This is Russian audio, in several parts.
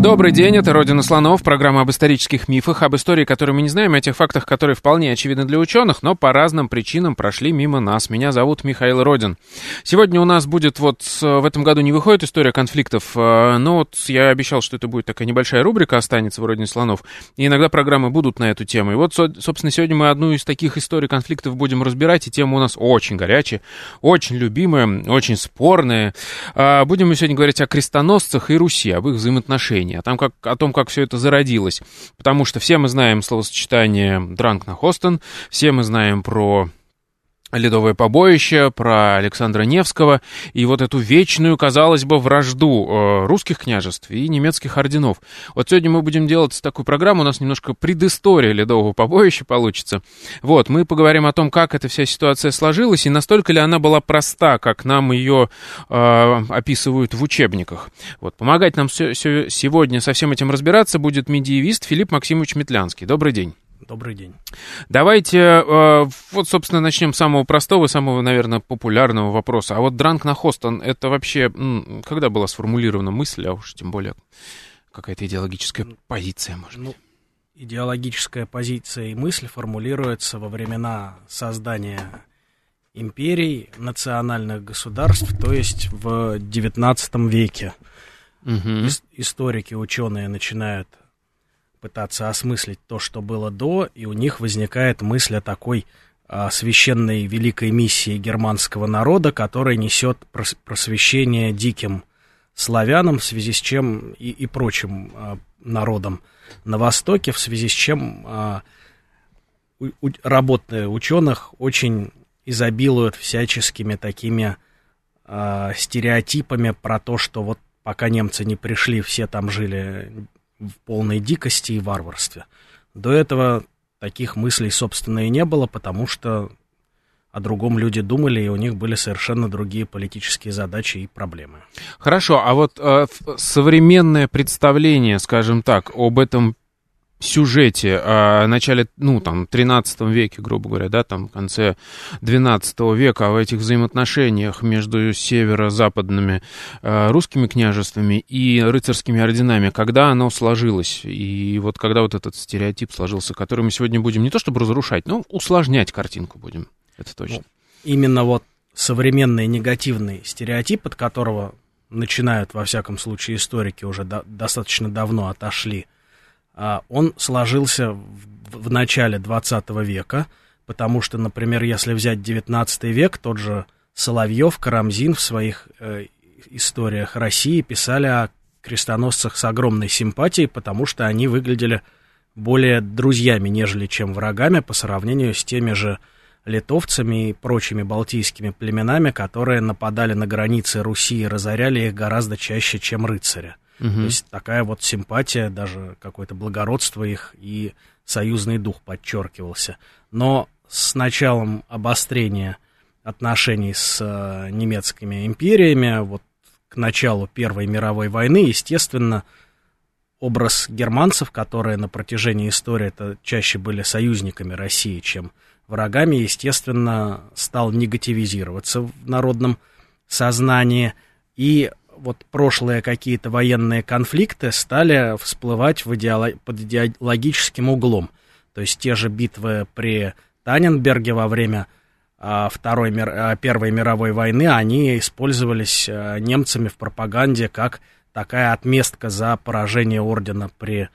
Добрый день, это «Родина слонов», программа об исторических мифах, об истории, которую мы не знаем, о тех фактах, которые вполне очевидны для ученых, но по разным причинам прошли мимо нас. Меня зовут Михаил Родин. Сегодня у нас будет вот, в этом году не выходит история конфликтов, э, но вот я обещал, что это будет такая небольшая рубрика «Останется в «Родине слонов», и иногда программы будут на эту тему. И вот, собственно, сегодня мы одну из таких историй конфликтов будем разбирать, и тема у нас очень горячая, очень любимая, очень спорная. А, будем мы сегодня говорить о крестоносцах и Руси, об их взаимоотношениях о, том, как, о том, как все это зародилось. Потому что все мы знаем словосочетание «дранк на Хостон», все мы знаем про Ледовое побоище, про Александра Невского и вот эту вечную, казалось бы, вражду э, русских княжеств и немецких орденов. Вот сегодня мы будем делать такую программу, у нас немножко предыстория Ледового побоища получится. Вот, мы поговорим о том, как эта вся ситуация сложилась и настолько ли она была проста, как нам ее э, описывают в учебниках. Вот, помогать нам сегодня со всем этим разбираться будет медиевист Филипп Максимович Метлянский. Добрый день. Добрый день. Давайте, э, вот, собственно, начнем с самого простого, самого, наверное, популярного вопроса. А вот дранк на Хостон, это вообще, когда была сформулирована мысль, а уж тем более какая-то идеологическая ну, позиция, может ну, быть? Идеологическая позиция и мысль формулируется во времена создания империй, национальных государств, то есть в XIX веке. Угу. Историки, ученые начинают пытаться осмыслить то, что было до, и у них возникает мысль о такой а, священной великой миссии германского народа, которая несет просвещение диким славянам, в связи с чем и, и прочим а, народам на Востоке, в связи с чем а, у, у, работы ученых очень изобилуют всяческими такими а, стереотипами про то, что вот пока немцы не пришли, все там жили в полной дикости и варварстве. До этого таких мыслей, собственно, и не было, потому что о другом люди думали, и у них были совершенно другие политические задачи и проблемы. Хорошо, а вот э, современное представление, скажем так, об этом сюжете о начале, ну, там, 13 веке, грубо говоря, да, там, в конце 12 века, в этих взаимоотношениях между северо-западными э, русскими княжествами и рыцарскими орденами, когда оно сложилось, и вот когда вот этот стереотип сложился, который мы сегодня будем не то чтобы разрушать, но усложнять картинку будем, это точно. Ну, именно вот современный негативный стереотип, от которого начинают, во всяком случае, историки уже до, достаточно давно отошли – а, он сложился в, начале 20 века, потому что, например, если взять 19 век, тот же Соловьев, Карамзин в своих э, историях России писали о крестоносцах с огромной симпатией, потому что они выглядели более друзьями, нежели чем врагами по сравнению с теми же литовцами и прочими балтийскими племенами, которые нападали на границы Руси и разоряли их гораздо чаще, чем рыцари. Угу. То есть такая вот симпатия, даже какое-то благородство их и союзный дух подчеркивался. Но с началом обострения отношений с э, немецкими империями, вот к началу Первой мировой войны, естественно, образ германцев, которые на протяжении истории это чаще были союзниками России, чем врагами, естественно, стал негативизироваться в народном сознании. И вот прошлые какие-то военные конфликты стали всплывать в идеолог... под идеологическим углом. То есть те же битвы при Таненберге во время а, Второй мир... а, Первой мировой войны, они использовались а, немцами в пропаганде как такая отместка за поражение ордена при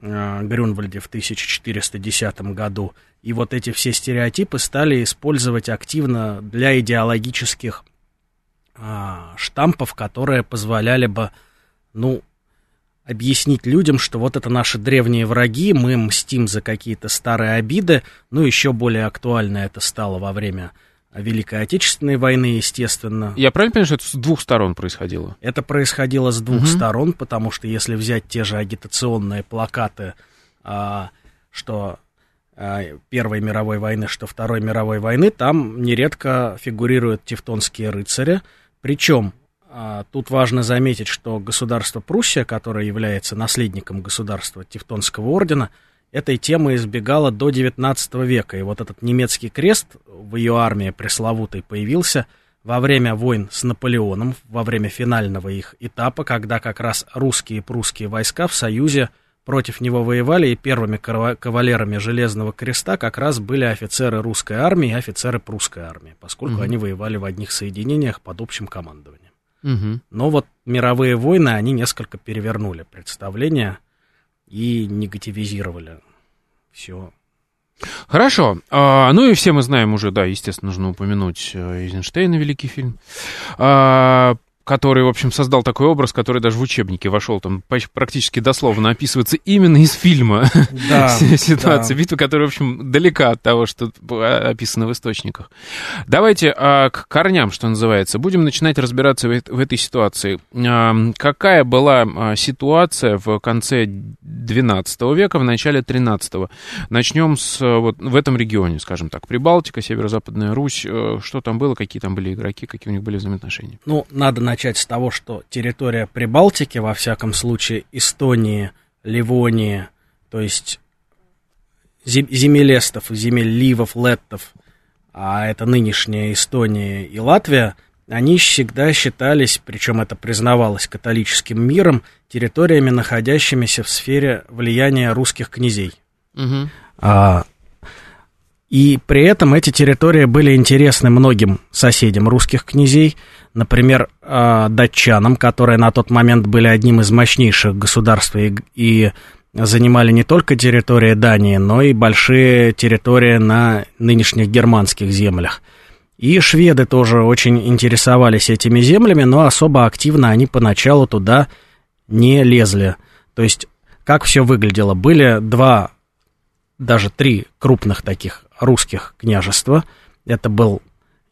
Грюнвальде в 1410 году. И вот эти все стереотипы стали использовать активно для идеологических а, штампов, которые позволяли бы, ну, объяснить людям, что вот это наши древние враги, мы мстим за какие-то старые обиды, ну, еще более актуально это стало во время Великой Отечественной войны, естественно. Я правильно понимаю, что это с двух сторон происходило? Это происходило с двух угу. сторон, потому что если взять те же агитационные плакаты, а, что Первой мировой войны, что Второй мировой войны, там нередко фигурируют тевтонские рыцари. Причем тут важно заметить, что государство Пруссия, которое является наследником государства Тевтонского ордена, этой темы избегало до XIX века. И вот этот немецкий крест в ее армии пресловутой появился – во время войн с Наполеоном, во время финального их этапа, когда как раз русские и прусские войска в Союзе против него воевали, и первыми кавалерами Железного Креста как раз были офицеры русской армии и офицеры прусской армии, поскольку угу. они воевали в одних соединениях под общим командованием. Угу. Но вот мировые войны, они несколько перевернули представление и негативизировали все Хорошо. А, ну и все мы знаем уже, да, естественно, нужно упомянуть э, Эйзенштейна, великий фильм. А, который, в общем, создал такой образ, который даже в учебнике вошел, там практически дословно описывается именно из фильма да, ситуация, да. битва, которая, в общем, далека от того, что описано в источниках. Давайте а, к корням, что называется. Будем начинать разбираться в, в этой ситуации. А, какая была а, ситуация в конце XII века, в начале XIII? Начнем с вот в этом регионе, скажем так, Прибалтика, Северо-Западная Русь. Э, что там было, какие там были игроки, какие у них были взаимоотношения? Ну, надо начать начать с того, что территория Прибалтики, во всяком случае, Эстонии, Ливонии, то есть земелестов, земель ливов, леттов, а это нынешняя Эстония и Латвия, они всегда считались, причем это признавалось католическим миром, территориями, находящимися в сфере влияния русских князей. Угу. А, и при этом эти территории были интересны многим соседям русских князей, например, а, датчанам, которые на тот момент были одним из мощнейших государств и, и занимали не только территории Дании, но и большие территории на нынешних германских землях. И шведы тоже очень интересовались этими землями, но особо активно они поначалу туда не лезли. То есть, как все выглядело? Были два, даже три крупных таких русских княжества. Это был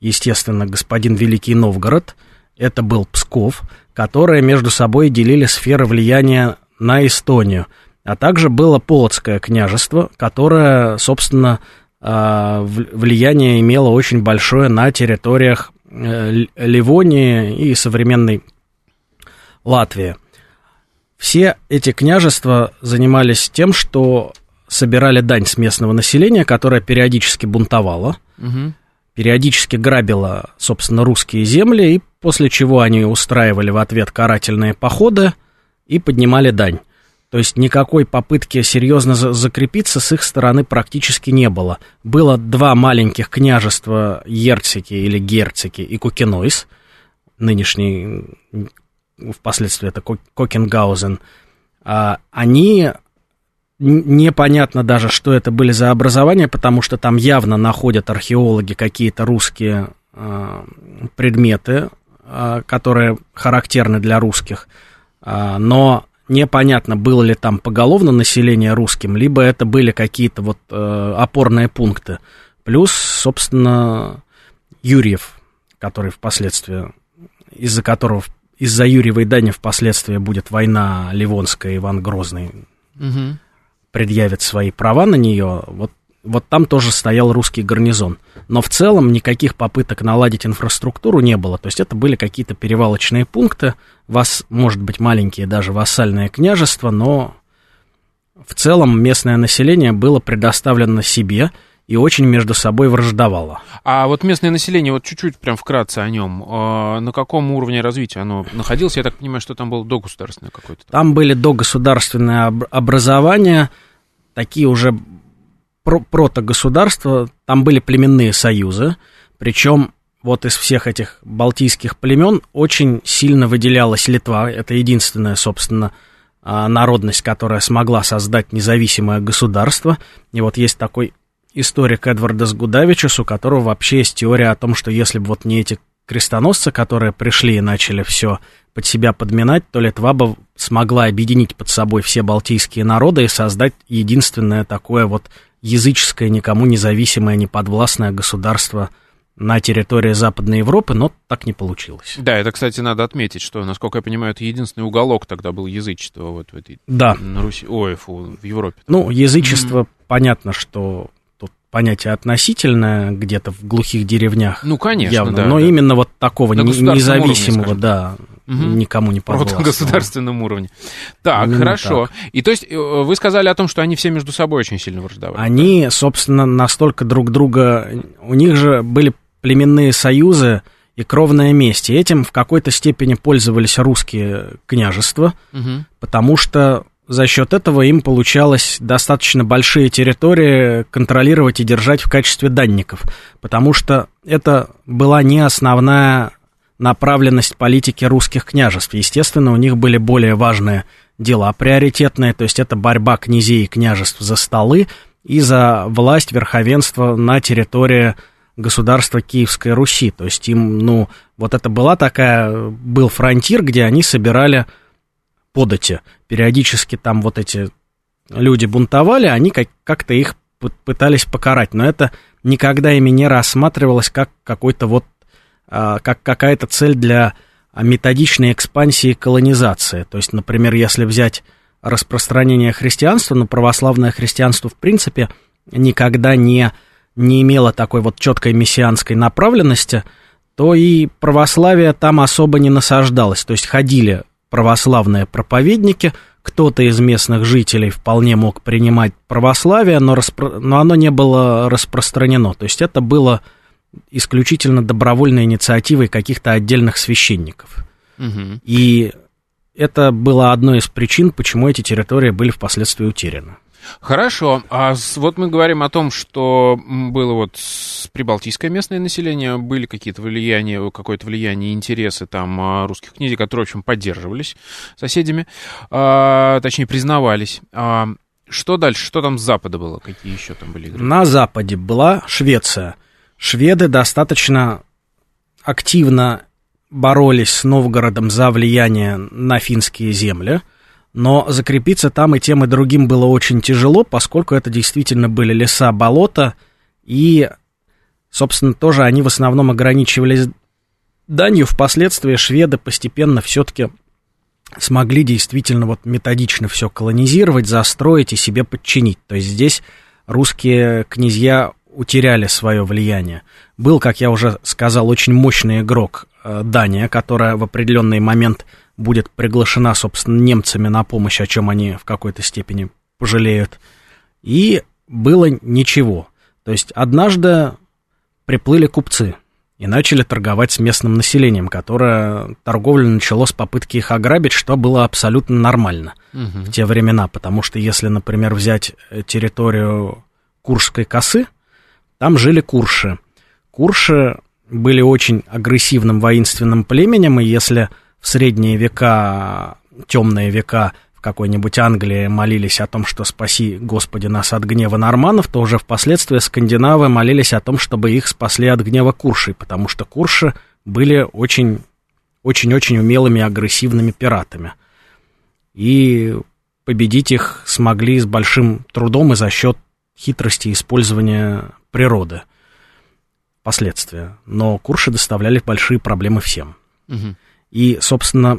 естественно, господин Великий Новгород, это был Псков, которые между собой делили сферы влияния на Эстонию. А также было Полоцкое княжество, которое, собственно, а, влияние имело очень большое на территориях э, Ливонии и современной Латвии. Все эти княжества занимались тем, что собирали дань с местного населения, которое периодически бунтовало. Угу периодически грабила, собственно, русские земли, и после чего они устраивали в ответ карательные походы и поднимали дань. То есть никакой попытки серьезно закрепиться с их стороны практически не было. Было два маленьких княжества Ерцики или Герцики и Кукинойс, нынешний, впоследствии это Кокенгаузен. А, они Непонятно даже, что это были за образования, потому что там явно находят археологи какие-то русские э, предметы, э, которые характерны для русских. Э, но непонятно, было ли там поголовно население русским, либо это были какие-то вот э, опорные пункты. Плюс, собственно, Юрьев, который впоследствии, из-за которого, из-за Юрьевой Дани впоследствии будет война Ливонская, Иван Грозный. Угу предъявит свои права на нее, вот, вот там тоже стоял русский гарнизон. Но в целом никаких попыток наладить инфраструктуру не было. То есть это были какие-то перевалочные пункты, вас, может быть, маленькие даже вассальные княжества, но в целом местное население было предоставлено себе и очень между собой враждовало. А вот местное население, вот чуть-чуть прям вкратце о нем, э, на каком уровне развития оно находилось? Я так понимаю, что там было догосударственное какое-то. Там были догосударственные образования, такие уже про протогосударства, там были племенные союзы, причем вот из всех этих балтийских племен очень сильно выделялась Литва, это единственная, собственно, а, народность, которая смогла создать независимое государство. И вот есть такой историк Эдварда Сгудавичус, у которого вообще есть теория о том, что если бы вот не эти крестоносцы, которые пришли и начали все под себя подминать, то Литва бы смогла объединить под собой все балтийские народы и создать единственное такое вот языческое, никому независимое, неподвластное государство на территории Западной Европы, но так не получилось. Да, это, кстати, надо отметить, что, насколько я понимаю, это единственный уголок тогда был язычества вот в этой... Да. На Руси... Ой, фу, в Европе. Ну, язычество, mm-hmm. понятно, что понятие относительное где-то в глухих деревнях. Ну, конечно, явно, да, но да. именно вот такого На уровне, независимого, скажем. да, Мгм. никому не Вот на подвластного. государственном уровне. Так, Именно хорошо. И то есть э, вы сказали о том, что они все между собой очень сильно враждовали. Они, собственно, настолько друг друга... У них же были племенные союзы и кровная месть. И этим в какой-то степени пользовались русские княжества, Мгм. потому что за счет этого им получалось достаточно большие территории контролировать и держать в качестве данников, потому что это была не основная направленность политики русских княжеств. Естественно, у них были более важные дела приоритетные, то есть это борьба князей и княжеств за столы и за власть, верховенство на территории государства Киевской Руси. То есть им, ну, вот это была такая, был фронтир, где они собирали подати. Периодически там вот эти люди бунтовали, они как- как-то их пытались покарать, но это никогда ими не рассматривалось как какой-то вот, а, как какая-то цель для а, методичной экспансии и колонизации. То есть, например, если взять распространение христианства, но православное христианство, в принципе, никогда не, не имело такой вот четкой мессианской направленности, то и православие там особо не насаждалось. То есть ходили православные проповедники, кто-то из местных жителей вполне мог принимать православие, но, распро- но оно не было распространено. То есть это было исключительно добровольной инициативой каких-то отдельных священников. Мгм. И это было одной из причин, почему эти территории были впоследствии утеряны. Хорошо. А вот мы говорим о том, что было вот с- прибалтийское местное население, были какие-то влияния, какое-то влияние, интересы там а, русских князей, которые, в общем, поддерживались соседями, а, точнее, признавались. А, что дальше? Что там с запада было? Какие еще там были игры? На западе была Швеция. Шведы достаточно активно боролись с Новгородом за влияние на финские земли, но закрепиться там и тем, и другим было очень тяжело, поскольку это действительно были леса, болота, и, собственно, тоже они в основном ограничивались данью. Впоследствии шведы постепенно все-таки смогли действительно вот методично все колонизировать, застроить и себе подчинить. То есть здесь русские князья утеряли свое влияние. Был, как я уже сказал, очень мощный игрок э, Дания, которая в определенный момент будет приглашена, собственно, немцами на помощь, о чем они в какой-то степени пожалеют. И было ничего. То есть однажды приплыли купцы и начали торговать с местным населением, которое торговля начало с попытки их ограбить, что было абсолютно нормально Мгм. в те времена, потому что если, например, взять э, территорию Куршской косы, там жили курши. Курши были очень агрессивным воинственным племенем, и если в средние века, темные века в какой-нибудь Англии молились о том, что спаси, Господи, нас от гнева норманов, то уже впоследствии скандинавы молились о том, чтобы их спасли от гнева куршей, потому что курши были очень очень-очень умелыми агрессивными пиратами. И победить их смогли с большим трудом и за счет хитрости использования природы последствия. Но курши доставляли большие проблемы всем. Мгм. И, собственно,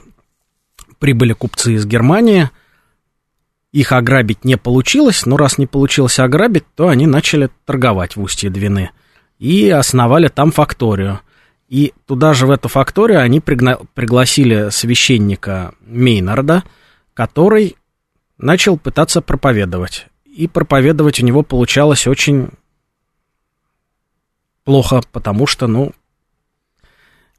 прибыли купцы из Германии, их ограбить не получилось, но раз не получилось ограбить, то они начали торговать в устье Двины и основали там факторию. И туда же, в эту факторию, они пригна- пригласили священника Мейнарда, который начал пытаться проповедовать. И проповедовать у него получалось очень плохо, потому что, ну...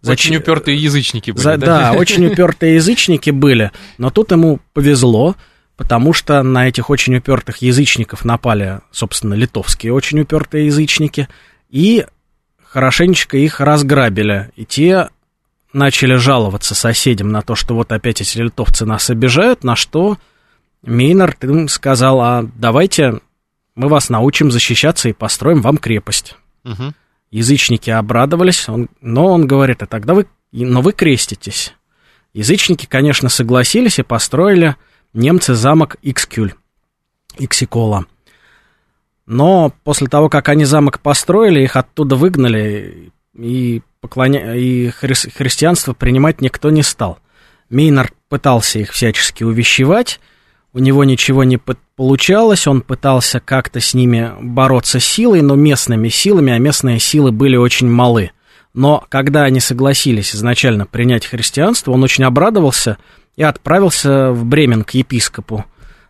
Очень зач- упертые язычники были, за- да? да, очень упертые язычники были, но тут ему повезло, потому что на этих очень упертых язычников напали, собственно, литовские очень упертые язычники, и хорошенечко их разграбили, и те начали жаловаться соседям на то, что вот опять эти литовцы нас обижают, на что Мейнард им сказал, а давайте мы вас научим защищаться и построим вам крепость. Мгм. Язычники обрадовались, он, но он говорит, а тогда вы, но вы креститесь. Язычники, конечно, согласились и построили немцы замок Икскюль, Иксикола. Но после того, как они замок построили, их оттуда выгнали, и, поклоня... и хри- христианство принимать никто не стал. Мейнард пытался их всячески увещевать, у него ничего не получалось, он пытался как-то с ними бороться силой, но местными силами, а местные силы были очень малы. Но когда они согласились изначально принять христианство, он очень обрадовался и отправился в Бремен к епископу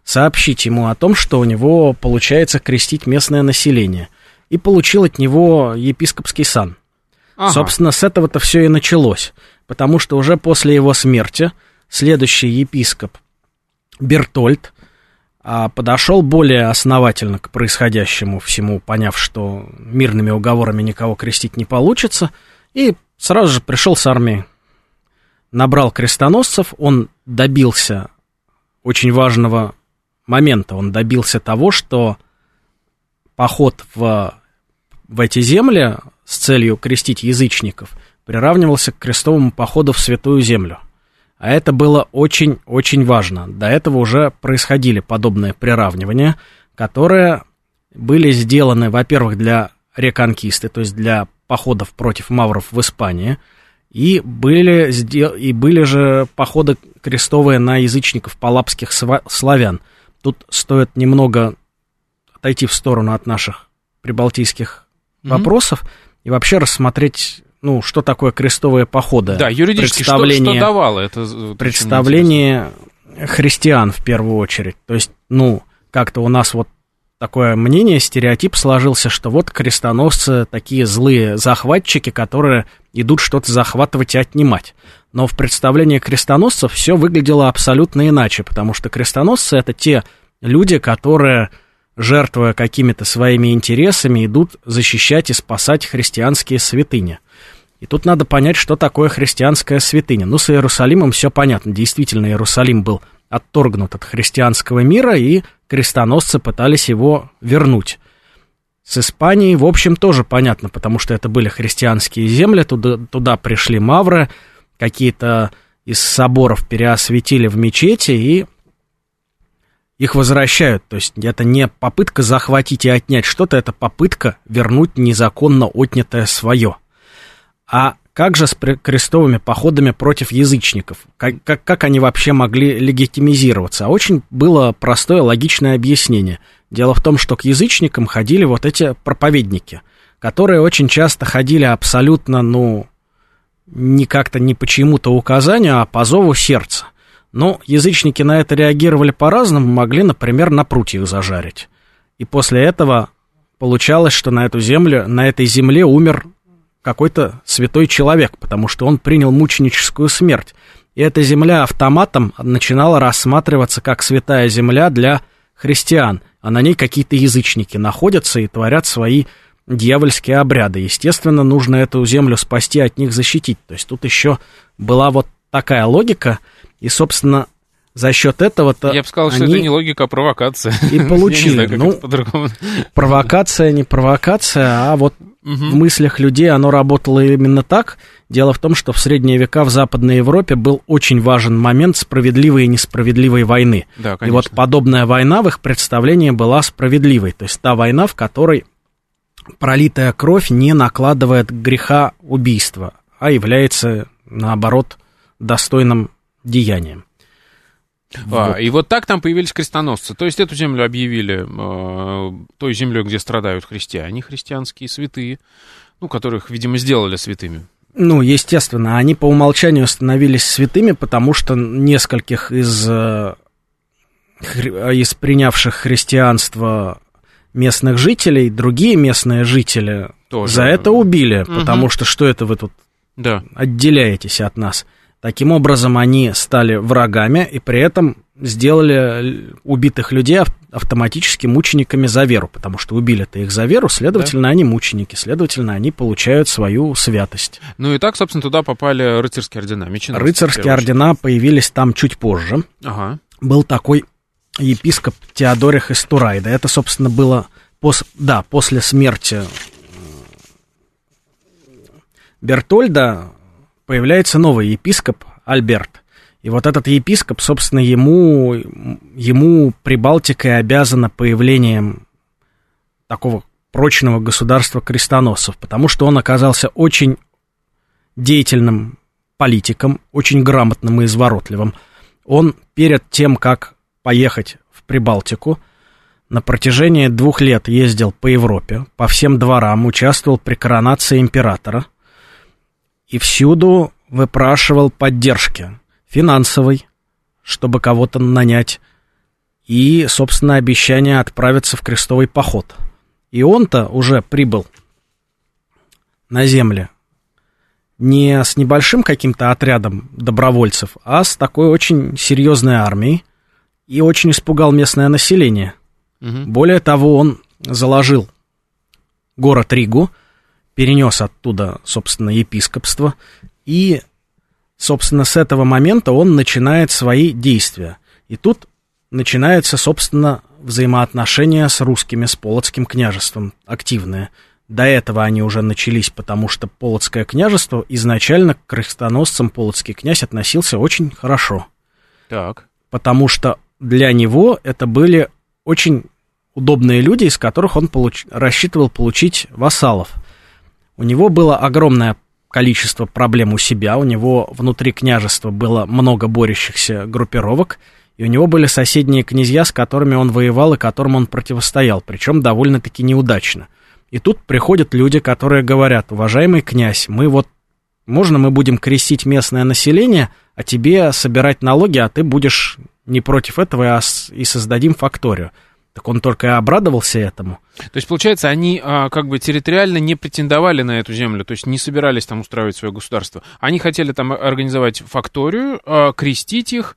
сообщить ему о том, что у него получается крестить местное население, и получил от него епископский сан. Ага. Собственно, с этого-то все и началось, потому что уже после его смерти следующий епископ Бертольд а, подошел более основательно к происходящему всему, поняв, что мирными уговорами никого крестить не получится, и сразу же пришел с армией. Набрал крестоносцев, он добился очень важного момента он добился того, что поход в, в эти земли с целью крестить язычников приравнивался к крестовому походу в Святую Землю. А это было очень-очень важно. До этого уже происходили подобные приравнивания, которые были сделаны, во-первых, для реконкисты, то есть для походов против мавров в Испании, и были, и были же походы крестовые на язычников палапских славян – Тут стоит немного отойти в сторону от наших прибалтийских mm-hmm. вопросов и вообще рассмотреть, ну, что такое крестовые походы. Да, юридически представление, что, что давало это? Представление христиан в первую очередь. То есть, ну, как-то у нас вот такое мнение, стереотип сложился, что вот крестоносцы такие злые захватчики, которые идут что-то захватывать и отнимать. Но в представлении крестоносцев все выглядело абсолютно иначе, потому что крестоносцы это те люди, которые, жертвуя какими-то своими интересами, идут защищать и спасать христианские святыни. И тут надо понять, что такое христианская святыня. Ну, с Иерусалимом все понятно. Действительно, Иерусалим был отторгнут от христианского мира, и крестоносцы пытались его вернуть. С Испанией, в общем, тоже понятно, потому что это были христианские земли, туда, туда пришли мавры, какие-то из соборов переосветили в мечети и их возвращают. То есть это не попытка захватить и отнять что-то, это попытка вернуть незаконно отнятое свое. А как же с крестовыми походами против язычников? Как, как, как они вообще могли легитимизироваться? А очень было простое логичное объяснение. Дело в том, что к язычникам ходили вот эти проповедники, которые очень часто ходили абсолютно, ну, не как-то не по чьему-то указанию, а по зову сердца. Но язычники на это реагировали по-разному, могли, например, на прутьях зажарить. И после этого получалось, что на эту землю, на этой земле умер какой-то святой человек, потому что он принял мученическую смерть. И эта земля автоматом начинала рассматриваться как святая земля для христиан, а на ней какие-то язычники находятся и творят свои дьявольские обряды. Естественно, нужно эту землю спасти, от них защитить. То есть тут еще была вот такая логика, и, собственно, за счет этого-то Я бы сказал, что это не логика, а провокация. И получили. Знаю, ну, провокация не провокация, а вот. В мыслях людей оно работало именно так. Дело в том, что в средние века в Западной Европе был очень важен момент справедливой и несправедливой войны. Да, и вот подобная война в их представлении была справедливой. То есть та война, в которой пролитая кровь не накладывает греха убийства, а является, наоборот, достойным деянием. А. И вот так там появились крестоносцы. То есть эту землю объявили э, той землей, где страдают христиане, христианские святые, ну, которых, видимо, сделали святыми. Ну, естественно, они по умолчанию становились святыми, потому что нескольких из, э, из принявших христианство местных жителей, другие местные жители Тоже. за это убили, угу. потому что что это вы тут да. отделяетесь от нас? Таким образом, они стали врагами и при этом сделали убитых людей автоматически мучениками за веру, потому что убили-то их за веру, следовательно, да. они мученики, следовательно, они получают свою святость. Ну и так, собственно, туда попали рыцарские ордена, меченосцы. Рыцарские ордена появились там чуть позже. Ага. Был такой епископ Теодорих из Турайда. Это, собственно, было пос... да, после смерти Бертольда появляется новый епископ Альберт. И вот этот епископ, собственно, ему, ему Прибалтика обязана появлением такого прочного государства крестоносцев, потому что он оказался очень деятельным политиком, очень грамотным и изворотливым. Он перед тем, как поехать в Прибалтику. На протяжении двух лет ездил по Европе, по всем дворам, участвовал при коронации императора. И всюду выпрашивал поддержки финансовой, чтобы кого-то нанять, и, собственно, обещание отправиться в крестовый поход. И он-то уже прибыл на земле не с небольшим каким-то отрядом добровольцев, а с такой очень серьезной армией и очень испугал местное население. Угу. Более того, он заложил город Ригу, перенес оттуда, собственно, епископство, и, собственно, с этого момента он начинает свои действия. И тут начинается, собственно, взаимоотношения с русскими, с Полоцким княжеством, активные – до этого они уже начались, потому что Полоцкое княжество изначально к крестоносцам Полоцкий князь относился очень хорошо. Так. Потому что для него это были очень удобные люди, из которых он получ... рассчитывал получить вассалов. У него было огромное количество проблем у себя, у него внутри княжества было много борющихся группировок, и у него были соседние князья, с которыми он воевал и которым он противостоял, причем довольно-таки неудачно. И тут приходят люди, которые говорят, уважаемый князь, мы вот, можно мы будем крестить местное население, а тебе собирать налоги, а ты будешь не против этого, а и создадим факторию. Так он только и обрадовался этому. То есть, получается, они а, как бы территориально не претендовали на эту землю, то есть не собирались там устраивать свое государство. Они хотели там организовать факторию, а, крестить их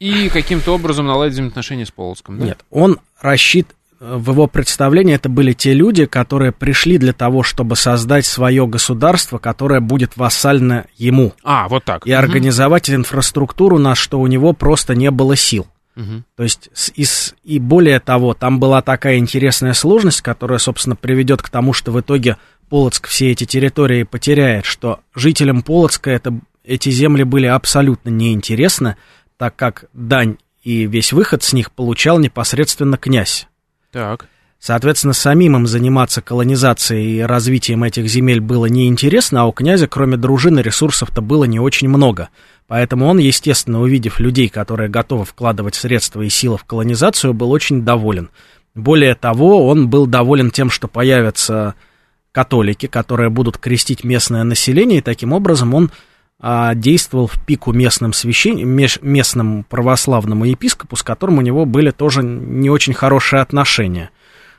и каким-то образом наладить взаимоотношения с Полоцком, да? Нет, он рассчит, в его представлении это были те люди, которые пришли для того, чтобы создать свое государство, которое будет вассально ему. А, вот так. И угу. организовать инфраструктуру, на что у него просто не было сил. Угу. То есть, и, и более того, там была такая интересная сложность, которая, собственно, приведет к тому, что в итоге Полоцк все эти территории потеряет, что жителям Полоцка это, эти земли были абсолютно неинтересны, так как дань и весь выход с них получал непосредственно князь. Так. Соответственно, самим им заниматься колонизацией и развитием этих земель было неинтересно, а у князя, кроме дружины, ресурсов-то было не очень много. Поэтому он, естественно, увидев людей, которые готовы вкладывать средства и силы в колонизацию, был очень доволен. Более того, он был доволен тем, что появятся католики, которые будут крестить местное население, и таким образом он а, действовал в пику местным священ... местным православному епископу, с которым у него были тоже не очень хорошие отношения.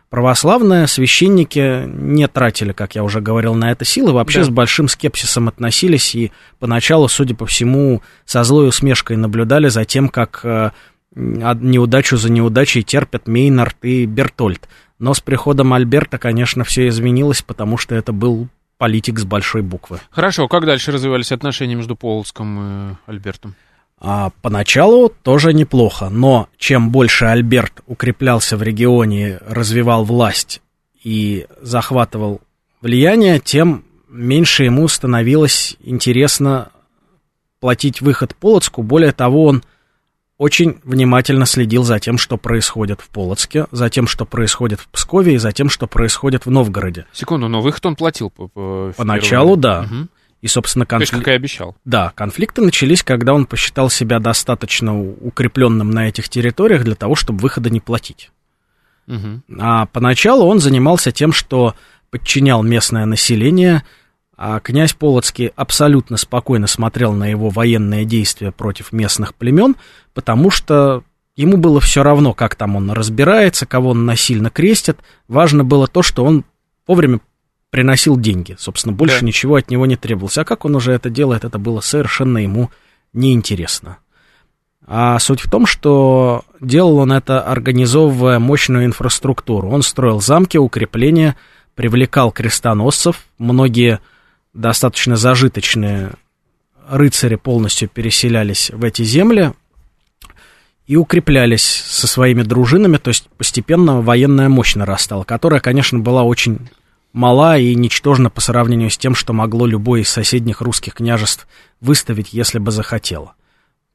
Православные священники не тратили, как я уже говорил, на это силы, вообще да. с большим скепсисом относились и поначалу, судя по всему, со злой усмешкой наблюдали за тем, как э, неудачу за неудачей терпят Мейнард и Бертольд. Но с приходом Альберта, конечно, все изменилось, потому что это был политик с большой буквы. Хорошо, как дальше развивались отношения между Полоцком и Альбертом? А, поначалу тоже неплохо, но чем больше Альберт укреплялся в регионе, развивал власть и захватывал влияние, тем меньше ему становилось интересно платить выход Полоцку. Более того, он очень внимательно следил за тем, что происходит в Полоцке, за тем, что происходит в Пскове и за тем, что происходит в Новгороде. Секунду, но выход он платил по, по Поначалу, да. Угу. И, собственно, конфликт... То есть, как и обещал. Да, конфликты начались, когда он посчитал себя достаточно укрепленным на этих территориях для того, чтобы выхода не платить. Угу. А поначалу он занимался тем, что подчинял местное население, а князь Полоцкий абсолютно спокойно смотрел на его военные действия против местных племен, потому что ему было все равно, как там он разбирается, кого он насильно крестит. Важно было то, что он вовремя приносил деньги. Собственно, больше да. ничего от него не требовалось. А как он уже это делает, это было совершенно ему неинтересно. А суть в том, что делал он это, организовывая мощную инфраструктуру. Он строил замки, укрепления, привлекал крестоносцев. Многие достаточно зажиточные рыцари полностью переселялись в эти земли и укреплялись со своими дружинами, то есть постепенно военная мощь нарастала, которая, конечно, была очень мала и ничтожна по сравнению с тем, что могло любое из соседних русских княжеств выставить, если бы захотело.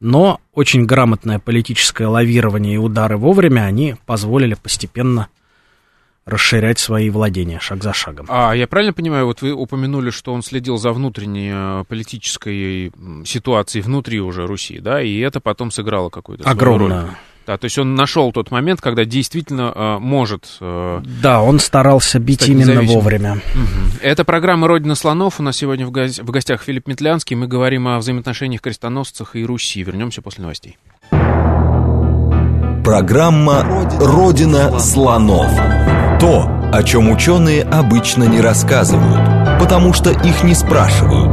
Но очень грамотное политическое лавирование и удары вовремя они позволили постепенно расширять свои владения шаг за шагом. А я правильно понимаю, вот вы упомянули, что он следил за внутренней э, политической ситуацией внутри уже Руси, да, и это потом сыграло какую-то огромную, роль? Да, то есть он нашел тот момент, когда действительно э, может... Э, да, он старался бить именно вовремя. Угу. Это программа «Родина слонов». У нас сегодня в, го... в гостях Филипп Метлянский. Мы говорим о взаимоотношениях крестоносцах и Руси. Вернемся после новостей. Программа «Родина слонов». То, о чем ученые обычно не рассказывают, потому что их не спрашивают.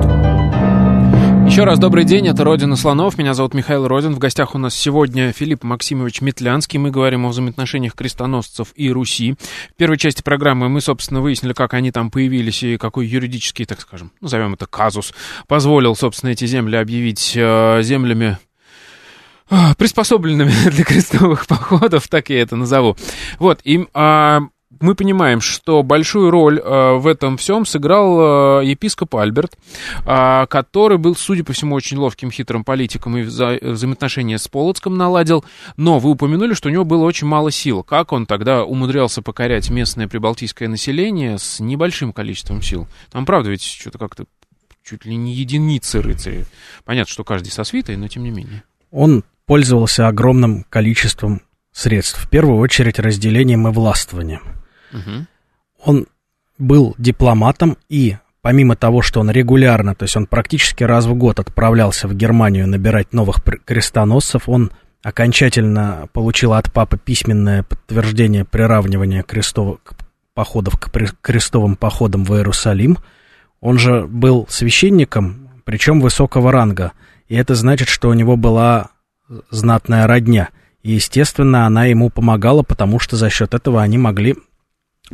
Еще раз добрый день, это «Родина слонов», меня зовут Михаил Родин. В гостях у нас сегодня Филипп Максимович Метлянский. Мы говорим о взаимоотношениях крестоносцев и Руси. В первой части программы мы, собственно, выяснили, как они там появились и какой юридический, так скажем, назовем это казус, позволил, собственно, эти земли объявить э, землями а, приспособленными для крестовых походов, так я это назову. Вот, и а, мы понимаем, что большую роль а, в этом всем сыграл а, епископ Альберт, а, который был, судя по всему, очень ловким, хитрым политиком и вза взаимоотношения с Полоцком наладил, но вы упомянули, что у него было очень мало сил. Как он тогда умудрялся покорять местное прибалтийское население с небольшим количеством сил? Там, правда, ведь что-то как-то чуть ли не единицы рыцарей. Понятно, что каждый со свитой, но тем не менее. Он пользовался огромным количеством средств, в первую очередь разделением и властвованием. Он был дипломатом и помимо того, что он регулярно, то есть он практически раз в год отправлялся в Германию набирать новых крестоносцев, он окончательно получил от папы письменное подтверждение приравнивания крестов, походов к крестовым походам в Иерусалим. Он же был священником, причем высокого ранга, и это значит, что у него была знатная родня. И, естественно, она ему помогала, потому что за счет этого они могли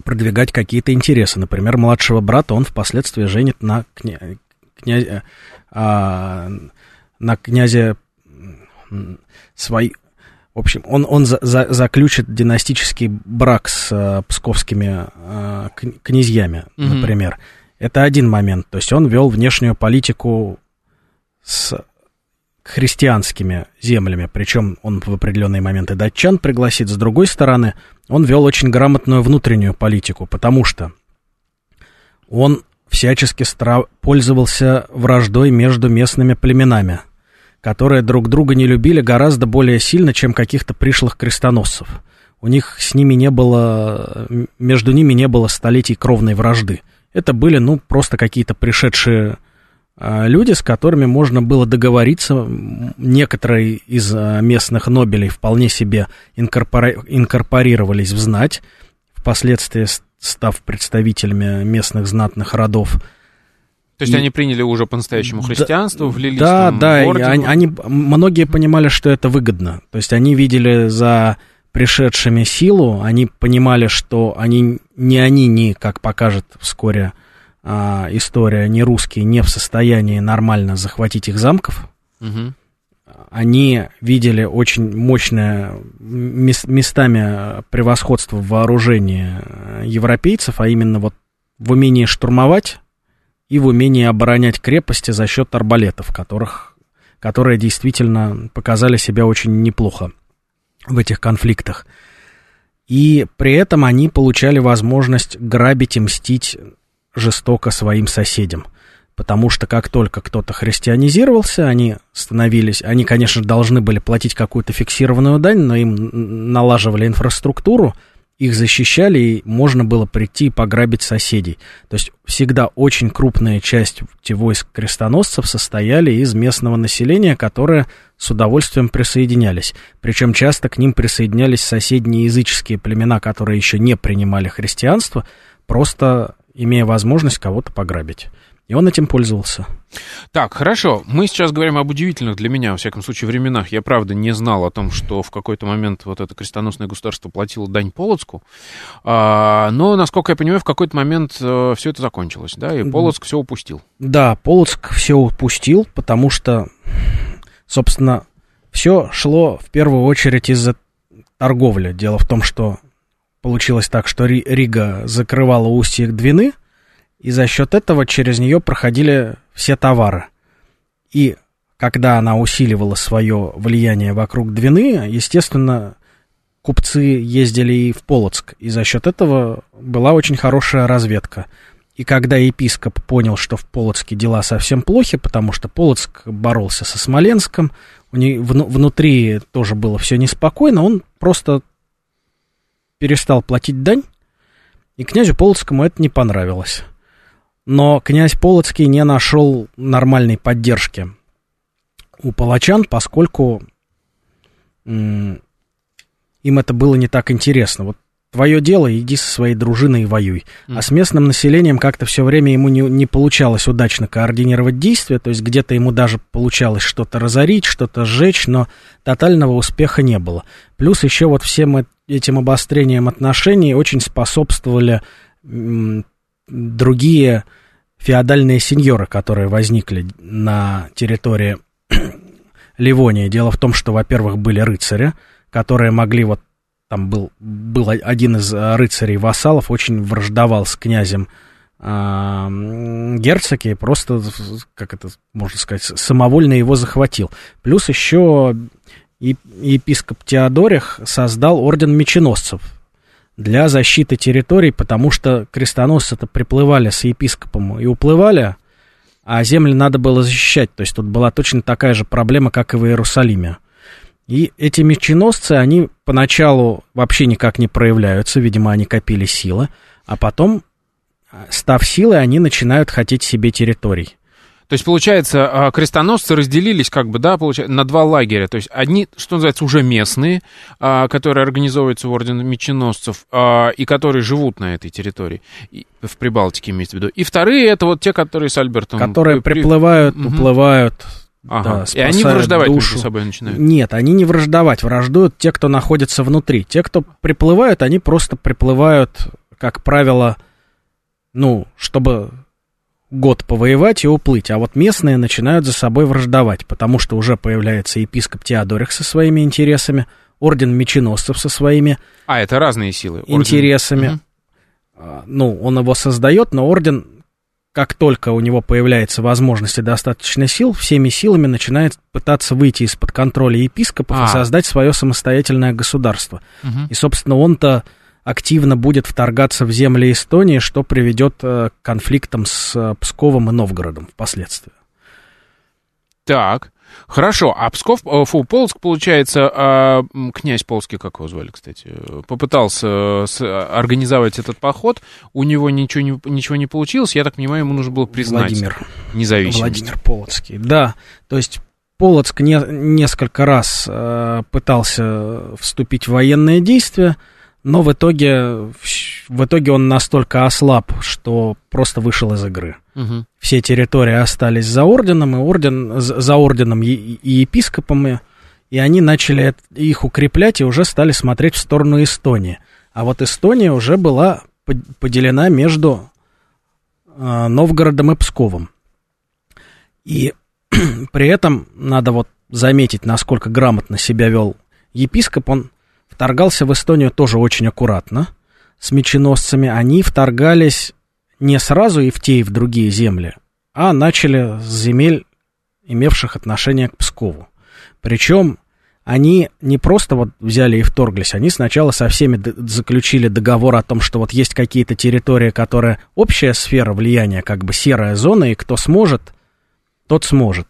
продвигать какие-то интересы. Например, младшего брата он впоследствии женит на, кня... Кня... А... на князе свой... В общем, он, он за, за, заключит династический брак с а, псковскими а, князьями, mm-hmm. например. Это один момент. То есть он вел внешнюю политику с христианскими землями, причем он в определенные моменты датчан пригласит. С другой стороны, он вел очень грамотную внутреннюю политику, потому что он всячески стра- пользовался враждой между местными племенами, которые друг друга не любили гораздо более сильно, чем каких-то пришлых крестоносцев. У них с ними не было, между ними не было столетий кровной вражды. Это были, ну, просто какие-то пришедшие люди, с которыми можно было договориться. Некоторые из а, местных нобелей вполне себе инкорпори... инкорпорировались в знать, впоследствии став представителями местных знатных родов. То есть и... они приняли уже по-настоящему христианство, да, влились Да, там да, и они, они, многие понимали, что это выгодно. То есть они видели за пришедшими силу, они понимали, что они, не они, не, как покажет вскоре а, история, не русские не в состоянии нормально захватить их замков. Угу. Они видели очень мощное местами превосходство в вооружении европейцев, а именно вот в умении штурмовать и в умении оборонять крепости за счет арбалетов, которых, которые действительно показали себя очень неплохо в этих конфликтах. И при этом они получали возможность грабить и мстить жестоко своим соседям. Потому что как только кто-то христианизировался, они становились, они, конечно, должны были платить какую-то фиксированную дань, но им налаживали инфраструктуру, их защищали, и можно было прийти и пограбить соседей. То есть всегда очень крупная часть войск крестоносцев состояли из местного населения, которое с удовольствием присоединялись. Причем часто к ним присоединялись соседние языческие племена, которые еще не принимали христианство, просто имея возможность кого-то пограбить. И он этим пользовался. Так, хорошо. Мы сейчас говорим об удивительных для меня, во всяком случае, временах. Я, правда, не знал о том, что в какой-то момент вот это крестоносное государство платило дань Полоцку. А, но, насколько я понимаю, в какой-то момент а, э, все это закончилось, да, и Полоцк все упустил. Да, Полоцк все упустил, потому что, собственно, все шло в первую очередь из-за торговли. Дело в том, что Получилось так, что Рига закрывала устье Двины, и за счет этого через нее проходили все товары. И когда она усиливала свое влияние вокруг Двины, естественно, купцы ездили и в Полоцк, и за счет этого была очень хорошая разведка. и когда епископ понял, что в Полоцке дела совсем плохи, потому что Полоцк боролся со Смоленском, у него внутри тоже было все неспокойно, он просто перестал платить дань, и князю Полоцкому это не понравилось. Но князь Полоцкий не нашел нормальной поддержки у палачан, поскольку им это было не так интересно. Вот твое дело, иди со своей дружиной и воюй. Mm. А с местным населением как-то все время ему не, не получалось удачно координировать действия, то есть где-то ему даже получалось что-то разорить, что-то сжечь, но тотального успеха не было. Плюс еще вот всем этим обострением отношений очень способствовали другие феодальные сеньоры, которые возникли на территории Ливонии. Дело в том, что, во-первых, были рыцари, которые могли вот там был, был один из рыцарей вассалов, очень враждовал с князем э, герцоги, просто, как это можно сказать, самовольно его захватил. Плюс еще епископ Теодорих создал орден меченосцев для защиты территорий, потому что крестоносцы-то приплывали с епископом и уплывали, а земли надо было защищать. То есть тут была точно такая же проблема, как и в Иерусалиме. И эти меченосцы, они поначалу вообще никак не проявляются, видимо, они копили силы, а потом, став силой, они начинают хотеть себе территорий. То есть, получается, а, крестоносцы разделились как бы, да, получается, на два лагеря. То есть, одни, что называется, уже местные, а, которые организовываются в Орден Меченосцев а, и которые живут на этой территории, в Прибалтике имеется в виду. И вторые, это вот те, которые с Альбертом... Которые приплывают, угу. уплывают, Ага. Да, и они враждовать душу. между собой начинают? Нет, они не враждовать, враждуют те, кто находится внутри. Те, кто приплывают, они просто приплывают, как правило, ну, чтобы год повоевать и уплыть, а вот местные начинают за собой враждовать, потому что уже появляется епископ Теодорих со своими интересами, орден меченосцев со своими... А, это разные силы. Орден... Интересами. Угу. Ну, он его создает, но орден, как только у него появляется возможность и достаточно сил, всеми силами начинает пытаться выйти из-под контроля епископов а. и создать свое самостоятельное государство. Угу. И, собственно, он-то активно будет вторгаться в земли Эстонии, что приведет э, к конфликтам с э, Псковом и Новгородом впоследствии. Так, хорошо. А Псков, э, фу, Полск, получается, а, князь Полский, как его звали, кстати, попытался организовать этот поход, у него ничего не, ничего не получилось, я так понимаю, ему нужно было признать Владимир. независимость. Владимир Полоцкий, да. То есть Полоцк не, несколько раз э, пытался вступить в военные действия, но в итоге, в итоге он настолько ослаб, что просто вышел из игры. Угу. Все территории остались за орденом, и орден, за орденом и, и епископами, и они начали их укреплять и уже стали смотреть в сторону Эстонии. А вот Эстония уже была поделена между э, Новгородом и Псковом. И при этом надо вот заметить, насколько грамотно себя вел епископ. Он вторгался в Эстонию тоже очень аккуратно с меченосцами. Они вторгались не сразу и в те, и в другие земли, а начали с земель, имевших отношение к Пскову. Причем они не просто вот взяли и вторглись, они сначала со всеми заключили договор о том, что вот есть какие-то территории, которые общая сфера влияния, как бы серая зона, и кто сможет, тот сможет.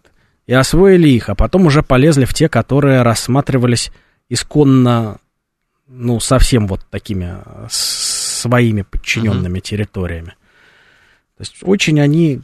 И освоили их, а потом уже полезли в те, которые рассматривались исконно ну, совсем вот такими э, своими подчиненными uh-huh. территориями. То есть очень они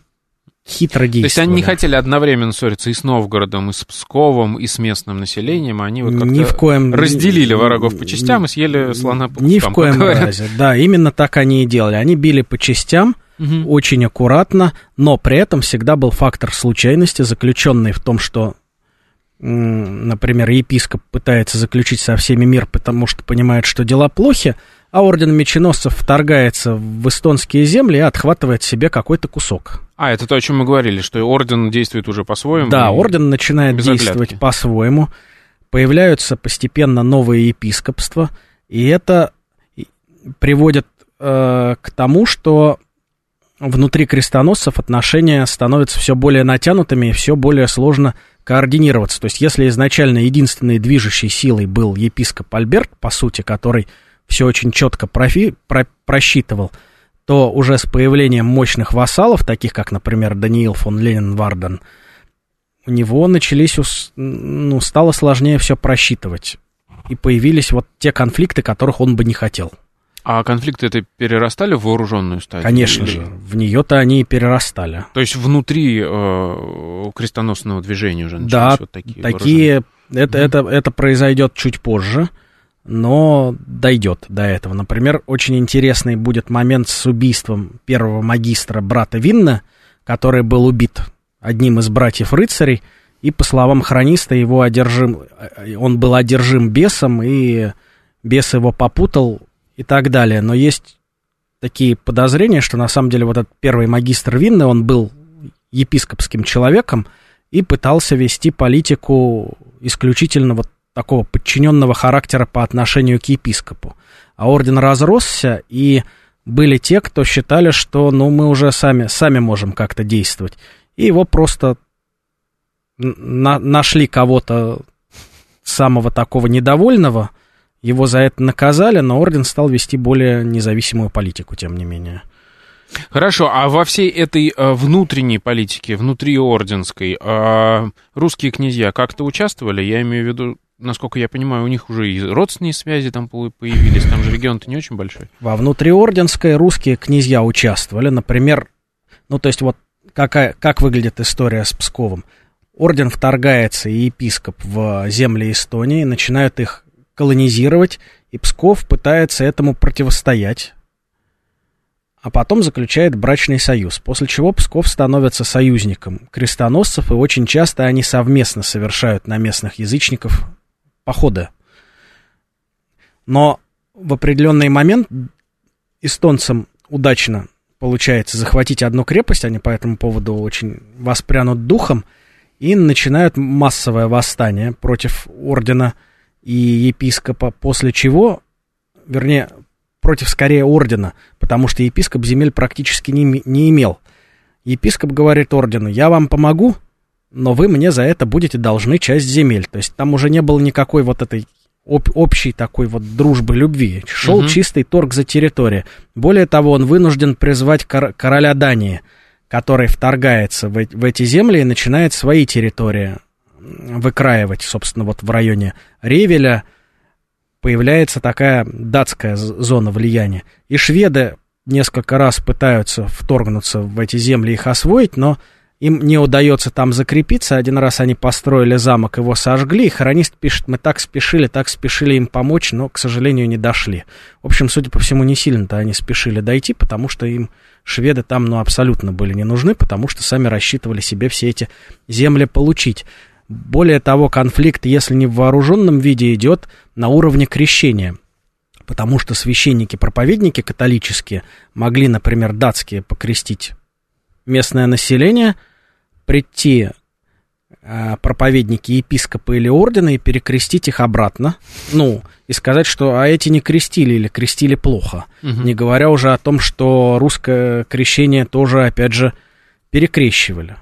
хитро действовали. То есть они не хотели одновременно ссориться и с Новгородом, и с Псковом, и с местным населением, они вот как-то ни в коем... разделили врагов по частям и съели слона по Ни в коем разе, да, именно так они и делали. Они били по частям, угу. очень аккуратно, но при этом всегда был фактор случайности, заключенный в том, что например, епископ пытается заключить со всеми мир, потому что понимает, что дела плохи, а орден меченосцев вторгается в эстонские земли и отхватывает себе какой-то кусок. А, это то, о чем мы говорили, что орден действует уже по-своему? Да, орден начинает действовать по-своему. Появляются постепенно новые епископства, и это приводит э, к тому, что внутри крестоносцев отношения становятся все более натянутыми и все более сложно координироваться. То есть, если изначально единственной движущей силой был епископ Альберт, по сути, который все очень четко профи, про, просчитывал, то уже с появлением мощных вассалов, таких как, например, Даниил фон Ленин-Варден, у него начались, ну, стало сложнее все просчитывать. И появились вот те конфликты, которых он бы не хотел. А конфликты это перерастали в вооруженную стадию? Конечно или... же, в нее-то они и перерастали. То есть внутри э, крестоносного движения уже начались да, вот такие такие это, это, это произойдет чуть позже, но дойдет до этого. Например, очень интересный будет момент с убийством первого магистра брата Винна, который был убит одним из братьев-рыцарей, и, по словам хрониста, его одержим, он был одержим бесом, и бес его попутал и так далее. Но есть такие подозрения, что на самом деле вот этот первый магистр Винны, он был епископским человеком и пытался вести политику исключительно вот такого подчиненного характера по отношению к епископу. А орден разросся, и были те, кто считали, что ну, мы уже сами, сами можем как-то действовать. И его просто на нашли кого-то самого такого недовольного, его за это наказали, но орден стал вести более независимую политику, тем не менее. Хорошо, а во всей этой э, внутренней политике, внутриорденской, э, русские князья как-то участвовали? Я имею в виду, насколько я понимаю, у них уже и родственные связи там появились, там же регион-то не очень большой. Во внутриорденской русские князья участвовали, например, ну то есть вот какая, как выглядит история с Псковом. Орден вторгается и епископ в земли Эстонии, начинают их колонизировать, и Псков пытается этому противостоять, а потом заключает брачный союз, после чего Псков становится союзником крестоносцев, и очень часто они совместно совершают на местных язычников походы. Но в определенный момент эстонцам удачно получается захватить одну крепость, они по этому поводу очень воспрянут духом, и начинают массовое восстание против ордена и епископа, после чего, вернее, против скорее ордена, потому что епископ земель практически не, не имел. Епископ говорит ордену, я вам помогу, но вы мне за это будете должны часть земель. То есть там уже не было никакой вот этой об, общей такой вот дружбы, любви. Шел угу. чистый торг за территорию. Более того, он вынужден призвать кор- короля Дании, который вторгается в, в эти земли и начинает свои территории выкраивать, собственно, вот в районе Ревеля появляется такая датская зона влияния. И шведы несколько раз пытаются вторгнуться в эти земли, их освоить, но им не удается там закрепиться. Один раз они построили замок, его сожгли. И хронист пишет, мы так спешили, так спешили им помочь, но, к сожалению, не дошли. В общем, судя по всему, не сильно-то они спешили дойти, потому что им шведы там, ну, абсолютно были не нужны, потому что сами рассчитывали себе все эти земли получить. Более того, конфликт, если не в вооруженном виде, идет на уровне крещения. Потому что священники-проповедники католические могли, например, датские покрестить местное население – прийти э, проповедники, епископы или ордена и перекрестить их обратно, ну, и сказать, что а эти не крестили или крестили плохо, угу. не говоря уже о том, что русское крещение тоже, опять же, перекрещивали.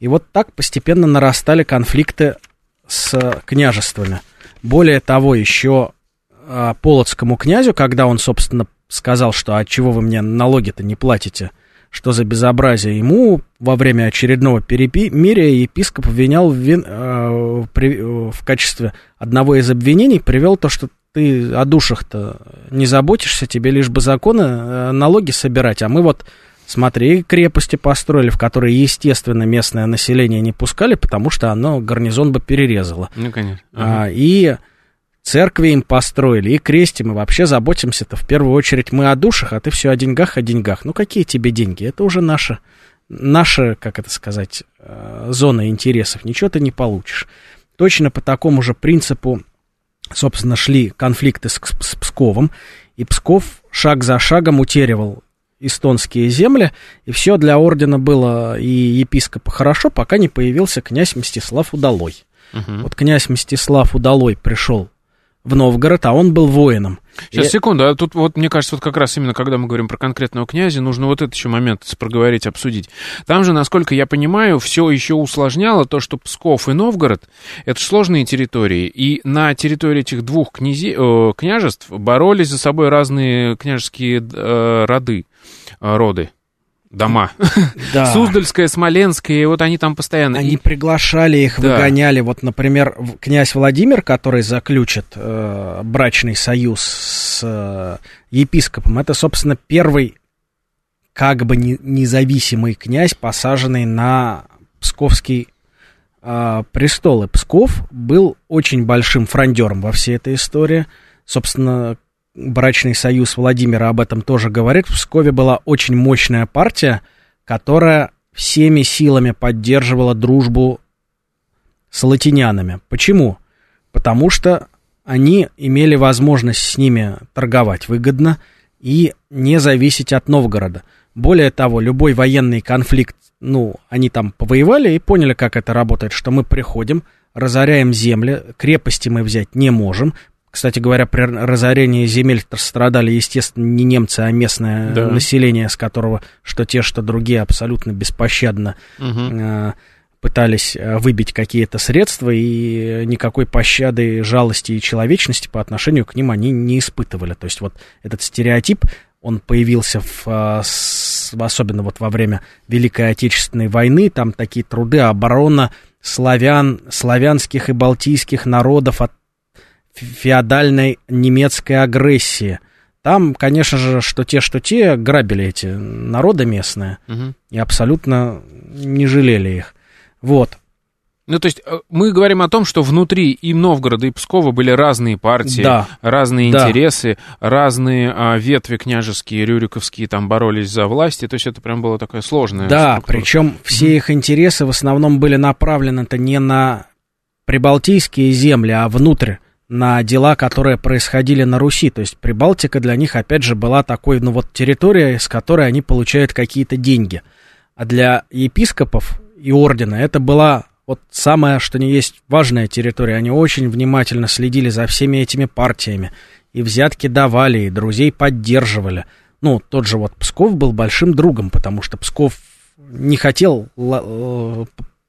И вот так постепенно нарастали конфликты с княжествами. Более того, еще э, Полоцкому князю, когда он, собственно, сказал, что «А чего вы мне налоги-то не платите, что за безобразие. Ему во время очередного перемирия епископ обвинял в, вин, э, при, в качестве одного из обвинений, привел то, что ты о душах-то не заботишься, тебе лишь бы законы, э, налоги собирать, а мы вот, смотри, крепости построили, в которые, естественно, местное население не пускали, потому что оно гарнизон бы перерезало. Ну, конечно. Ага. А, и Церкви им построили, и крестим, и вообще заботимся-то в первую очередь мы о душах, а ты все о деньгах, о деньгах. Ну, какие тебе деньги? Это уже наша, наша, как это сказать, э, зона интересов. Ничего ты не получишь. Точно по такому же принципу, собственно, шли конфликты с, с Псковом, и Псков шаг за шагом утеривал эстонские земли, и все для ордена было и епископа хорошо, пока не появился князь Мстислав Удалой. Угу. Вот князь Мстислав Удалой пришел в Новгород, а он был воином. Сейчас, И- секунду, а тут вот, мне кажется, вот как раз именно, когда мы говорим про конкретного князя, нужно вот этот еще момент проговорить, обсудить. Там же, насколько я понимаю, все еще усложняло то, что Псков и Новгород — это сложные территории, и на территории этих двух князе- э, княжеств боролись за собой разные княжеские э, роды, э, роды, дома. Да. Суздальская, Смоленская, и вот они там постоянно... Они И- приглашали их, Да. выгоняли. Вот, например, князь Владимир, который заключит э, брачный союз с э, епископом, это, собственно, первый как бы не- независимый князь, посаженный на Псковский э, престол. И Псков был очень большим фрондером во всей этой истории. Собственно, брачный союз Владимира об этом тоже говорит. В Пскове была очень мощная партия, которая всеми силами поддерживала дружбу с латинянами. Почему? Потому что они имели возможность с ними торговать выгодно и не зависеть от Новгорода. Более того, любой военный конфликт, ну, они там повоевали и поняли, как это работает, что мы приходим, разоряем земли, крепости мы взять не можем. Кстати говоря, при разорении земель страдали, естественно, не немцы, а местное Да. население, с которого что те, что другие абсолютно беспощадно Мгм. э, пытались э, выбить какие-то средства, и никакой пощады, жалости и человечности по отношению к ним они не испытывали. То есть вот этот стереотип, он появился в, э, с- особенно вот во время Великой Отечественной войны, там такие труды оборона славян, славянских и балтийских народов от феодальной немецкой агрессии. Там, конечно же, что те, что те грабили эти народы местные Мгм. и абсолютно не жалели их. Вот. Ну, то есть э, мы говорим о том, что внутри и Новгорода, и Пскова были разные партии, Да. разные Да. интересы, разные а, ветви княжеские, рюриковские там боролись за власть, то есть это прям было такое сложное. Да, причем все их интересы в основном были направлены-то не на прибалтийские земли, а внутрь, на дела, которые происходили на Руси. То есть Прибалтика для них, опять же, была такой, ну вот, территория, с которой они получают какие-то деньги. А для епископов и ордена это была вот самая, что не есть, важная территория. Они очень внимательно следили за всеми этими партиями. И взятки давали, и друзей поддерживали. Ну, тот же вот Псков был большим другом, потому что Псков не хотел э,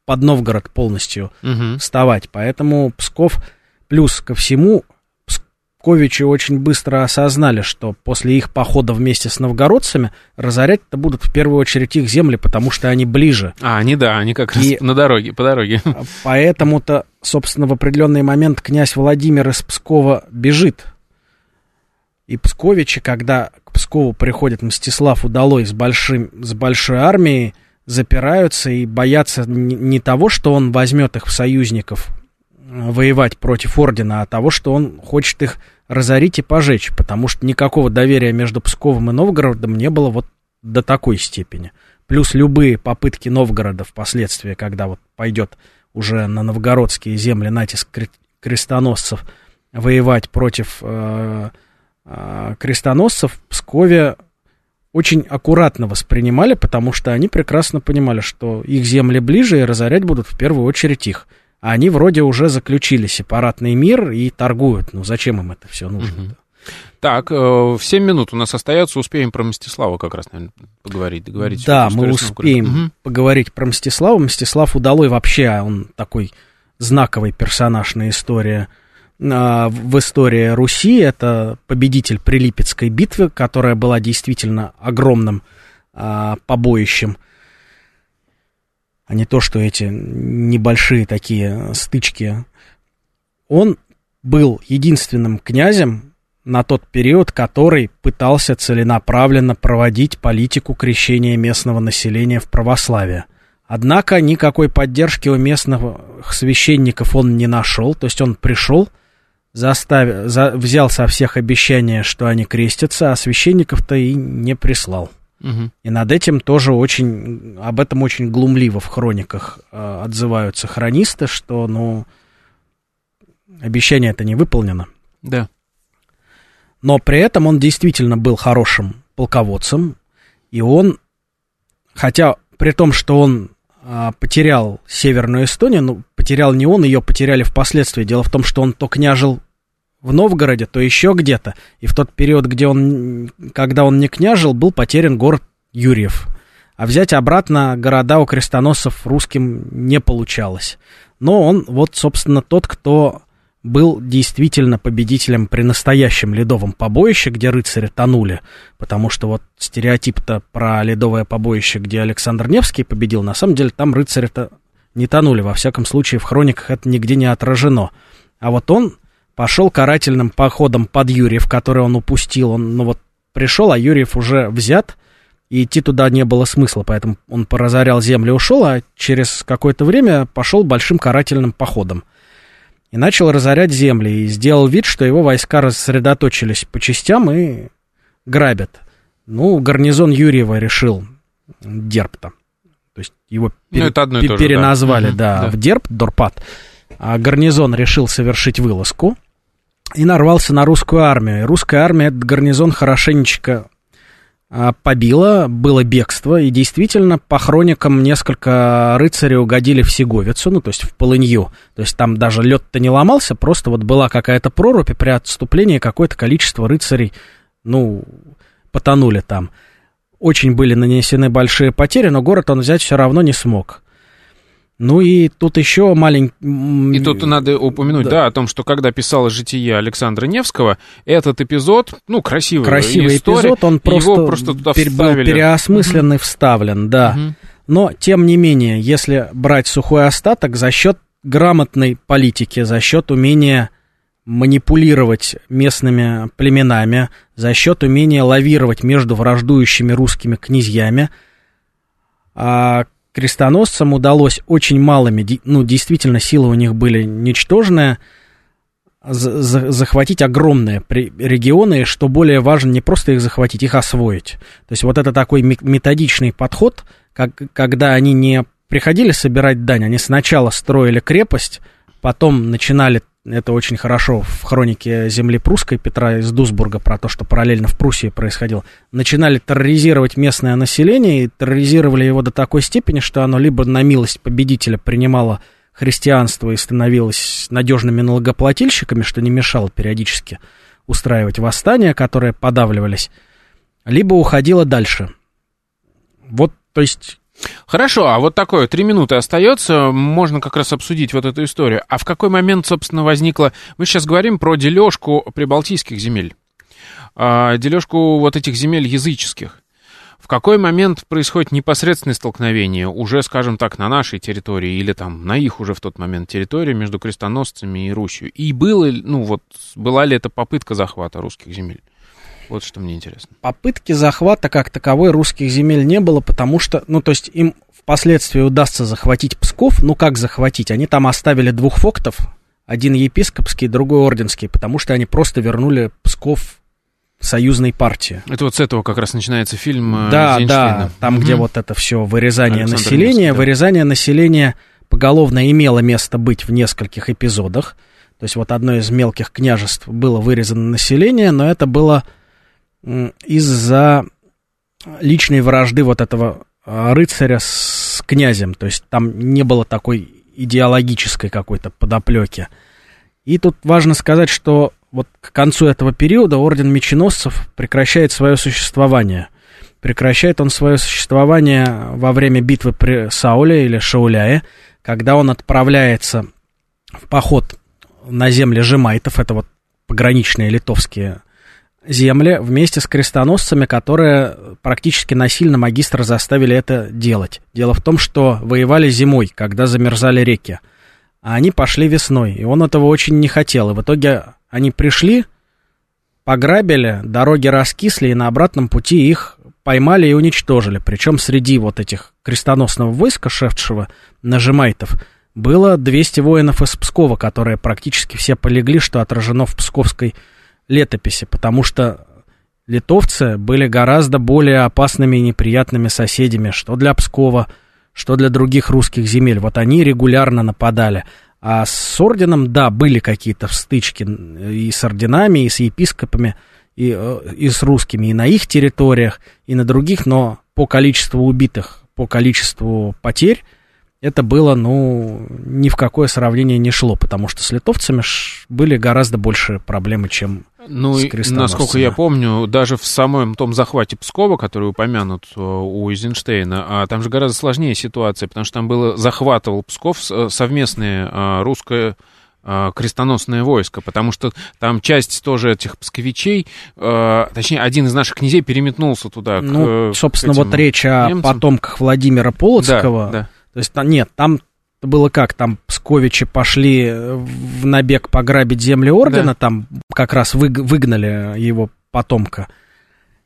под Новгород полностью Мгм. вставать. Поэтому Псков, плюс ко всему, Псковичи очень быстро осознали, что после их похода вместе с новгородцами разорять-то будут в первую очередь их земли, потому что они ближе. А, они, да, они как раз И- на дороге, по дороге. Поэтому-то, собственно, в определенный момент князь Владимир из Пскова бежит. И Псковичи, когда к Пскову приходит Мстислав Удалой с, большим, с большой армией, запираются и боятся не, того, что он возьмет их в союзников воевать против ордена, а того, что он хочет их разорить и пожечь, потому что никакого доверия между Псковом и Новгородом не было вот до такой степени. Плюс любые попытки Новгорода впоследствии, когда вот пойдет уже на новгородские земли натиск кре- крестоносцев воевать против э, э, крестоносцев, в Пскове очень аккуратно воспринимали, потому что они прекрасно понимали, что их земли ближе и разорять будут в первую очередь их. А они вроде уже заключили сепаратный мир и торгуют. Ну зачем им это все нужно? Мгм. Так, э, 7 минут у нас остается, успеем про Мстислава как раз, наверное, поговорить, договорить. Да, мы успеем. Мгм. поговорить про Мстислава. Мстислав Удалой вообще, он такой знаковый персонаж на истории, а, в истории Руси. Это победитель Прилипецкой битвы, которая была действительно огромным а, побоищем. А не то, что эти небольшие такие стычки. Он был единственным князем на тот период, который пытался целенаправленно проводить политику крещения местного населения в православие. Однако никакой поддержки у местных священников он не нашел, то есть он пришел, заставил, за, взял со всех обещания, что они крестятся, а священников-то и не прислал. Мгм. И над этим тоже очень, об этом очень глумливо в хрониках э, отзываются хронисты, что, ну, обещание это не выполнено. Да. Но при этом он действительно был хорошим полководцем, и он, хотя при том, что он а, потерял Северную Эстонию, ну, потерял не он, ее потеряли впоследствии. Дело в том, что он то княжил в Новгороде, то еще где-то. И в тот период, где он, когда он не княжил, был потерян город Юрьев. А взять обратно города у крестоносцев русским не получалось. Но он вот, собственно, тот, кто был действительно победителем при настоящем ледовом побоище, где рыцари тонули, потому что вот стереотип-то про ледовое побоище, где Александр Невский победил, на самом деле там рыцари-то не тонули, во всяком случае в хрониках это нигде не отражено. А вот он пошел карательным походом под Юрьев, который он упустил, он, ну вот пришел, а Юрьев уже взят, и идти туда не было смысла, поэтому он поразорял землю и ушел, а через какое-то время пошел большим карательным походом. И начал разорять земли, и сделал вид, что его войска рассредоточились по частям и грабят. Ну, гарнизон Юрьева решил Дерпта. То есть его ну, это одно и переназвали, же, да, да, да, в Дерб, Дорпат. А гарнизон решил совершить вылазку и нарвался на русскую армию. И русская армия этот гарнизон хорошенечко а, побило, было бегство, и действительно, по хроникам, несколько рыцарей угодили в Сеговицу, ну, то есть в Полынью. То есть там даже лед-то не ломался, просто вот была какая-то прорубь, и при отступлении какое-то количество рыцарей, ну, потонули там. Очень были нанесены большие потери, но город он взять все равно не смог. Ну и тут еще маленький... И тут надо упомянуть, да. да, о том, что когда писала житие Александра Невского, этот эпизод, ну, красивый Красивый история, эпизод, он просто, его просто туда пер, был переосмыслен и вставлен, да. Угу. Но, тем не менее, если брать сухой остаток, за счет грамотной политики, за счет умения манипулировать местными племенами, за счет умения лавировать между враждующими русскими князьями, а крестоносцам удалось очень малыми, ну, действительно, силы у них были ничтожные, захватить огромные регионы, что более важно, не просто их захватить, их освоить. То есть вот это такой методичный подход, как, когда они не приходили собирать дань, они сначала строили крепость, потом начинали это очень хорошо в хронике земли прусской Петра из Дусбурга про то, что параллельно в Пруссии происходило. Начинали терроризировать местное население и терроризировали его до такой степени, что оно либо на милость победителя принимало христианство и становилось надежными налогоплательщиками, что не мешало периодически устраивать восстания, которые подавливались, либо уходило дальше. Вот, то есть Хорошо, а вот такое, три минуты остается, можно как раз обсудить вот эту историю. А в какой момент, собственно, возникла... Мы сейчас говорим про дележку прибалтийских земель, а, дележку вот этих земель языческих. В какой момент происходит непосредственное столкновение, уже, скажем так, на нашей территории или там на их уже в тот момент территории между крестоносцами и Русью? И было, ну вот, была ли это попытка захвата русских земель? Вот что мне интересно. Попытки захвата как таковой русских земель не было, потому что, ну, то есть им впоследствии удастся захватить Псков. Ну, как захватить? Они там оставили двух фоктов, один епископский, другой орденский, потому что они просто вернули Псков союзной партии. Это вот с этого как раз начинается фильм э, Да, да, там, угу. где вот это все вырезание Александр населения. Невский, да. Вырезание населения поголовно имело место быть в нескольких эпизодах. То есть вот одно из мелких княжеств было вырезано население, но это было из-за личной вражды вот этого а, рыцаря с князем. То есть там не было такой идеологической какой-то подоплеки. И тут важно сказать, что вот к концу этого периода орден меченосцев прекращает свое существование. Прекращает он свое существование во время битвы при Сауле или Шауляе, когда он отправляется в поход на земли жемайтов, это вот пограничные литовские земли вместе с крестоносцами, которые практически насильно магистра заставили это делать. Дело в том, что воевали зимой, когда замерзали реки. А они пошли весной, и он этого очень не хотел. И в итоге они пришли, пограбили, дороги раскисли, и на обратном пути их поймали и уничтожили. Причем среди вот этих крестоносного войска, шефшего нажимайтов, было 200 воинов из Пскова, которые практически все полегли, что отражено в псковской летописи, потому что литовцы были гораздо более опасными и неприятными соседями, что для Пскова, что для других русских земель. Вот они регулярно нападали. А с орденом, да, были какие-то стычки и с орденами, и с епископами, и, э, и с русскими, и на их территориях, и на других, но по количеству убитых, по количеству потерь, это было, ну, ни в какое сравнение не шло, потому что с литовцами были гораздо больше проблемы, чем ну, с насколько я помню, даже в самом том захвате Пскова, который упомянут э, у Эйзенштейна, а там же гораздо сложнее ситуация, потому что там было захватывал Псков э, совместное а, русское крестоносное войско, потому что там часть тоже этих псковичей, э, точнее, один из наших князей переметнулся туда. Ну, к, собственно, к вот речь о немцам. потомках Владимира Полоцкого. Да, да. То есть, нет, там было как, там Псковичи пошли в набег пограбить земли ордена, да. там как раз вы, выгнали его потомка.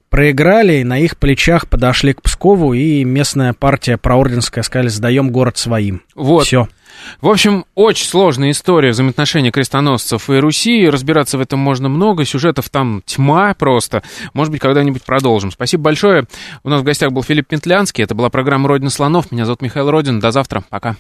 Проиграли, и на их плечах подошли к Пскову, и местная партия проорденская сказали, сдаем город своим. Вот. Все. В общем, очень сложная история взаимоотношений крестоносцев и Руси. Разбираться в этом можно много. Сюжетов там тьма просто. Может быть, когда-нибудь продолжим. Спасибо большое. У нас в гостях был Филипп Петлянский. Это была программа «Родина слонов». Меня зовут Михаил Родин. До завтра. Пока.